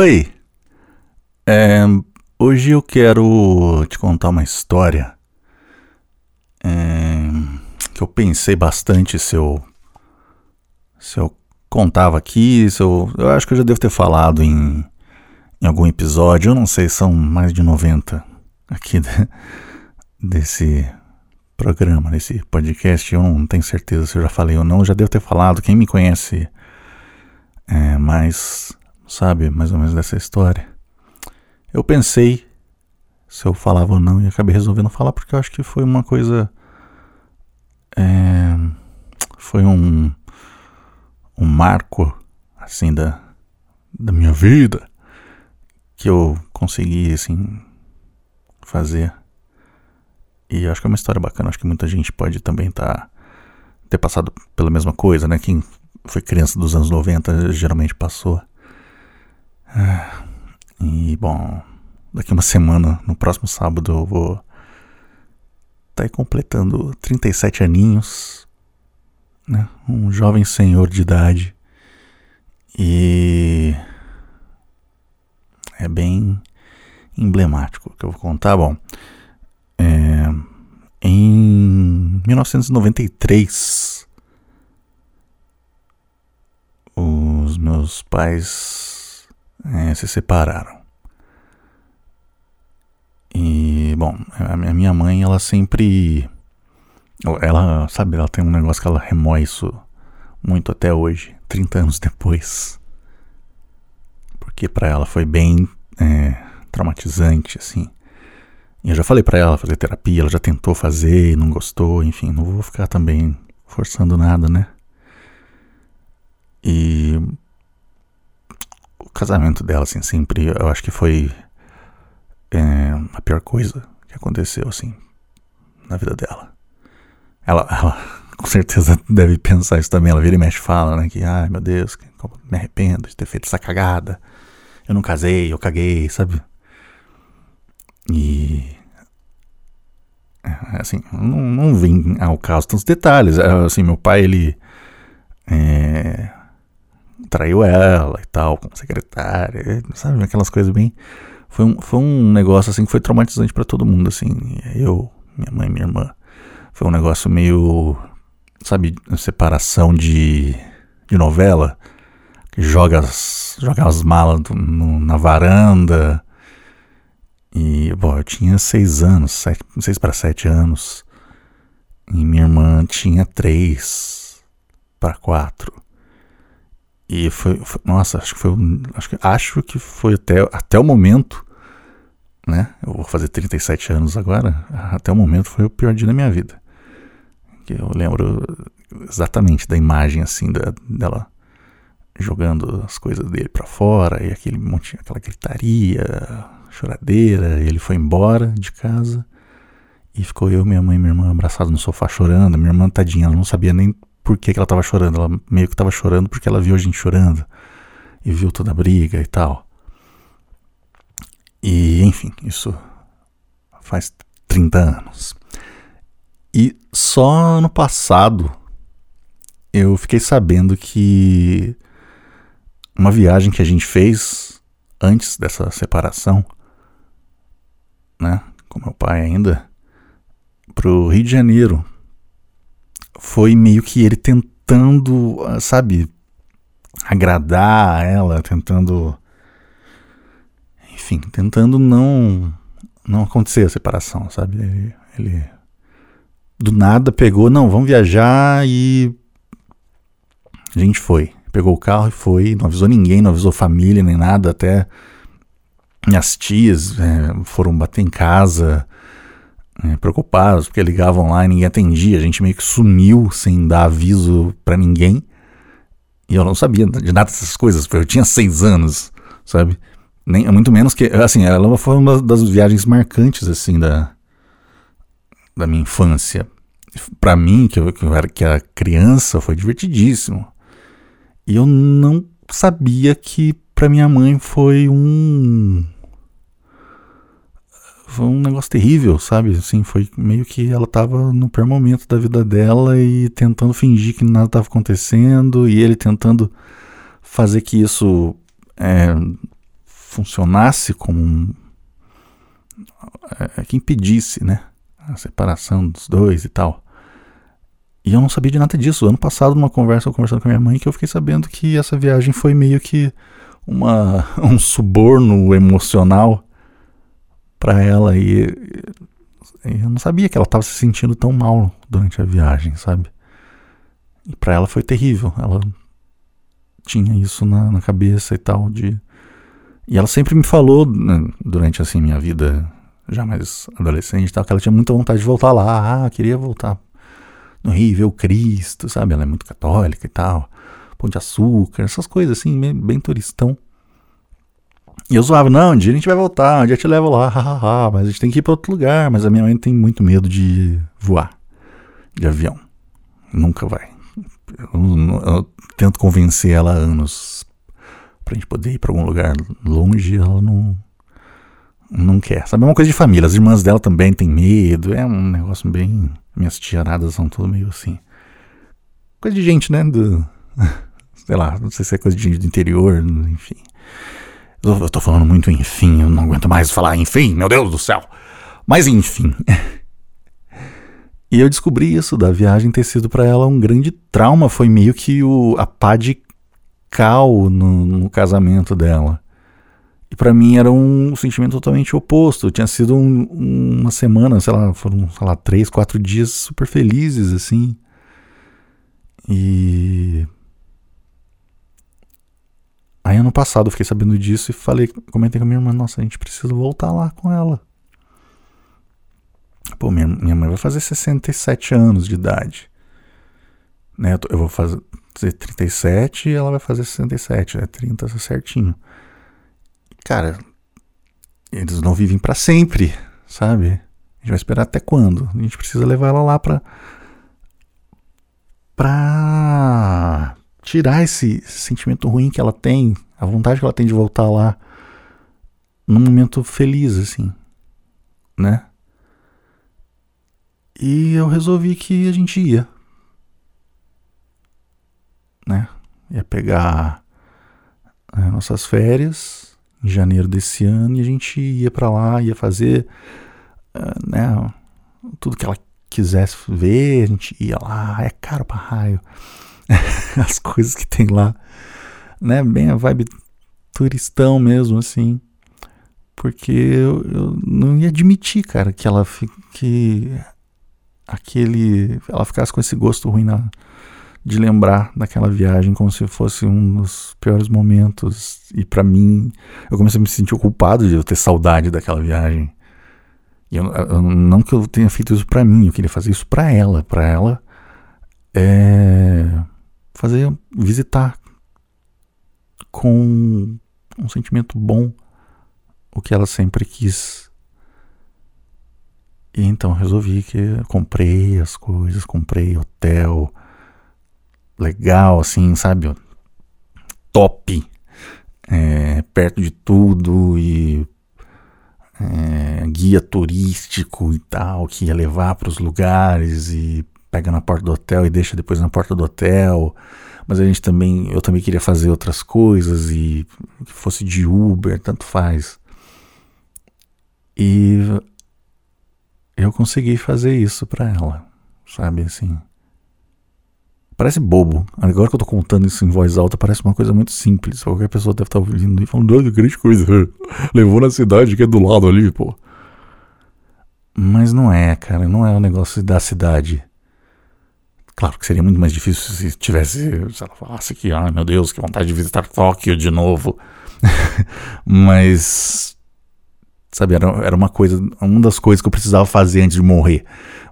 Oi! É, hoje eu quero te contar uma história é, que eu pensei bastante se eu, se eu contava aqui, se eu, eu acho que eu já devo ter falado em, em algum episódio, eu não sei, são mais de 90 aqui de, desse programa, desse podcast, eu não tenho certeza se eu já falei ou não, eu já devo ter falado, quem me conhece é, mais sabe, mais ou menos dessa história. Eu pensei se eu falava ou não e acabei resolvendo falar porque eu acho que foi uma coisa. É, foi um, um marco, assim, da, da minha vida que eu consegui, assim, fazer. E acho que é uma história bacana. Acho que muita gente pode também tá, ter passado pela mesma coisa, né? Quem foi criança dos anos 90 geralmente passou. Ah, e bom, daqui uma semana, no próximo sábado, eu vou estar tá completando 37 aninhos, né? Um jovem senhor de idade. E é bem emblemático que eu vou contar. Bom, é, em 1993, os meus pais é, se separaram. E, bom, a minha mãe, ela sempre. Ela, sabe, ela tem um negócio que ela remói isso muito até hoje, 30 anos depois. Porque para ela foi bem é, traumatizante, assim. E eu já falei para ela fazer terapia, ela já tentou fazer e não gostou, enfim, não vou ficar também forçando nada, né? E casamento dela, assim, sempre, eu acho que foi é, a pior coisa que aconteceu, assim, na vida dela. Ela, ela com certeza deve pensar isso também. Ela vira e mexe fala, né? Que, ai meu Deus, me arrependo de ter feito essa cagada. Eu não casei, eu caguei, sabe? E. É, assim, não, não vim ao caso tantos detalhes. É, assim, meu pai, ele. É, traiu ela e tal, como secretária, sabe? Aquelas coisas bem. Foi um, foi um negócio assim que foi traumatizante para todo mundo, assim. Eu, minha mãe, minha irmã. Foi um negócio meio. Sabe, separação de, de novela. Que joga as, joga as malas no, na varanda. E, bom, eu tinha seis anos, sete, seis para sete anos. E minha irmã tinha três para quatro. E foi, foi, nossa, acho que foi, acho que, acho que foi até, até o momento, né? Eu vou fazer 37 anos agora, até o momento foi o pior dia da minha vida. Que eu lembro exatamente da imagem assim da, dela jogando as coisas dele para fora e aquele monte, aquela gritaria, choradeira, ele foi embora de casa. E ficou eu, minha mãe e minha irmã abraçados no sofá chorando. Minha irmã, tadinha, ela não sabia nem por que, que ela estava chorando. Ela meio que estava chorando porque ela viu a gente chorando e viu toda a briga e tal. E, enfim, isso faz 30 anos. E só no passado eu fiquei sabendo que uma viagem que a gente fez antes dessa separação, né, com meu pai ainda, pro Rio de Janeiro, foi meio que ele tentando, ah, sabe, agradar ela, tentando. Enfim, tentando não não acontecer a separação, sabe? Ele, ele do nada pegou, não, vamos viajar e a gente foi. Pegou o carro e foi, não avisou ninguém, não avisou família nem nada, até minhas tias é, foram bater em casa, né, preocupados, porque ligavam lá e ninguém atendia. A gente meio que sumiu sem dar aviso para ninguém. E eu não sabia de nada dessas coisas, porque eu tinha seis anos, sabe? Nem, muito menos que. Assim, ela foi uma das viagens marcantes, assim, da, da minha infância. Para mim, que eu, que eu era que era criança, foi divertidíssimo. E eu não sabia que para minha mãe foi um foi um negócio terrível, sabe? Assim, foi meio que ela tava no pior momento da vida dela e tentando fingir que nada estava acontecendo e ele tentando fazer que isso é, funcionasse como um, é, que impedisse, né, a separação dos dois e tal. E eu não sabia de nada disso. Ano passado, numa conversa, eu conversando com a minha mãe, que eu fiquei sabendo que essa viagem foi meio que uma, um suborno emocional para ela e, e, eu não sabia que ela estava se sentindo tão mal durante a viagem, sabe? E para ela foi terrível. Ela tinha isso na, na cabeça e tal de e ela sempre me falou né, durante assim minha vida já mais adolescente, tal, que ela tinha muita vontade de voltar lá, ah, queria voltar no Rio ver o Cristo, sabe? Ela é muito católica e tal. Pão de açúcar, essas coisas assim, bem turistão. E eu zoava, não, um dia a gente vai voltar, um dia eu te levo lá, hahaha, mas a gente tem que ir para outro lugar. Mas a minha mãe tem muito medo de voar de avião. Nunca vai. Eu, eu tento convencer ela há anos pra gente poder ir para algum lugar longe, ela não não quer. Sabe, é uma coisa de família. As irmãs dela também têm medo. É um negócio bem. Minhas tiaradas são tudo meio assim. Coisa de gente, né? Do, sei lá, não sei se é coisa de gente do interior, enfim. Eu, eu tô falando muito enfim, eu não aguento mais falar enfim, meu Deus do céu. Mas enfim. E eu descobri isso da viagem ter sido para ela um grande trauma. Foi meio que o, a pá de cal no, no casamento dela. E para mim era um sentimento totalmente oposto. Tinha sido um, uma semana, sei lá, foram, sei lá, três, quatro dias super felizes, assim. E. Ano passado fiquei sabendo disso e falei, comentei com a minha irmã, nossa, a gente precisa voltar lá com ela. Pô, minha, minha mãe vai fazer 67 anos de idade. Né, eu vou fazer 37 e ela vai fazer 67, é 30 certinho. Cara, eles não vivem para sempre, sabe? A gente vai esperar até quando? A gente precisa levar ela lá pra. pra tirar esse sentimento ruim que ela tem, a vontade que ela tem de voltar lá num momento feliz, assim, né? E eu resolvi que a gente ia, né? Ia pegar né, nossas férias em janeiro desse ano e a gente ia para lá, ia fazer uh, né, tudo que ela quisesse ver, a gente ia lá, é caro pra raio. As coisas que tem lá, né? Bem a vibe turistão mesmo, assim. Porque eu, eu não ia admitir, cara, que ela que aquele ela ficasse com esse gosto ruim na, de lembrar daquela viagem como se fosse um dos piores momentos. E para mim, eu comecei a me sentir culpado de eu ter saudade daquela viagem. E eu, eu, não que eu tenha feito isso para mim, eu queria fazer isso para ela, para ela é, fazer visitar com um sentimento bom o que ela sempre quis. E então resolvi que comprei as coisas, comprei hotel, legal, assim, sabe? Top, é, perto de tudo e é, guia turístico e tal, que ia levar para os lugares e pega na porta do hotel e deixa depois na porta do hotel. Mas a gente também, eu também queria fazer outras coisas e que fosse de Uber, tanto faz. E eu consegui fazer isso para ela, sabe assim. Parece bobo. Agora que eu tô contando isso em voz alta, parece uma coisa muito simples. Qualquer pessoa deve estar tá ouvindo e falando, olha, grande coisa. Levou na cidade que é do lado ali, pô. Mas não é, cara. Não é o um negócio da cidade. Claro que seria muito mais difícil se tivesse, se ela falasse que, ai meu Deus, que vontade de visitar Tóquio de novo. Mas, sabe, era, era uma coisa, uma das coisas que eu precisava fazer antes de morrer.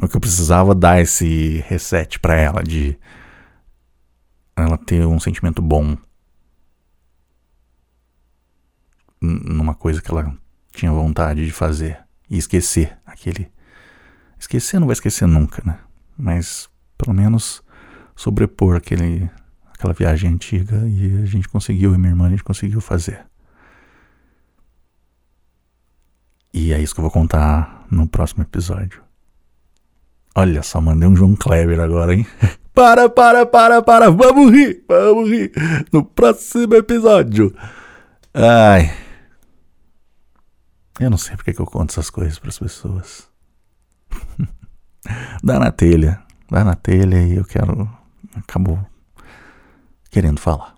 O que eu precisava dar esse reset para ela de ela ter um sentimento bom numa coisa que ela tinha vontade de fazer e esquecer aquele. Esquecer não vai esquecer nunca, né? Mas pelo menos sobrepor aquele, aquela viagem antiga e a gente conseguiu, e minha irmã, a gente conseguiu fazer. E é isso que eu vou contar no próximo episódio. Olha só, mandei um João Kleber agora, hein? Para, para, para, para. Vamos rir, vamos rir. No próximo episódio. Ai, Eu não sei porque que eu conto essas coisas para as pessoas. dá na telha, dá na telha e eu quero. Acabou querendo falar.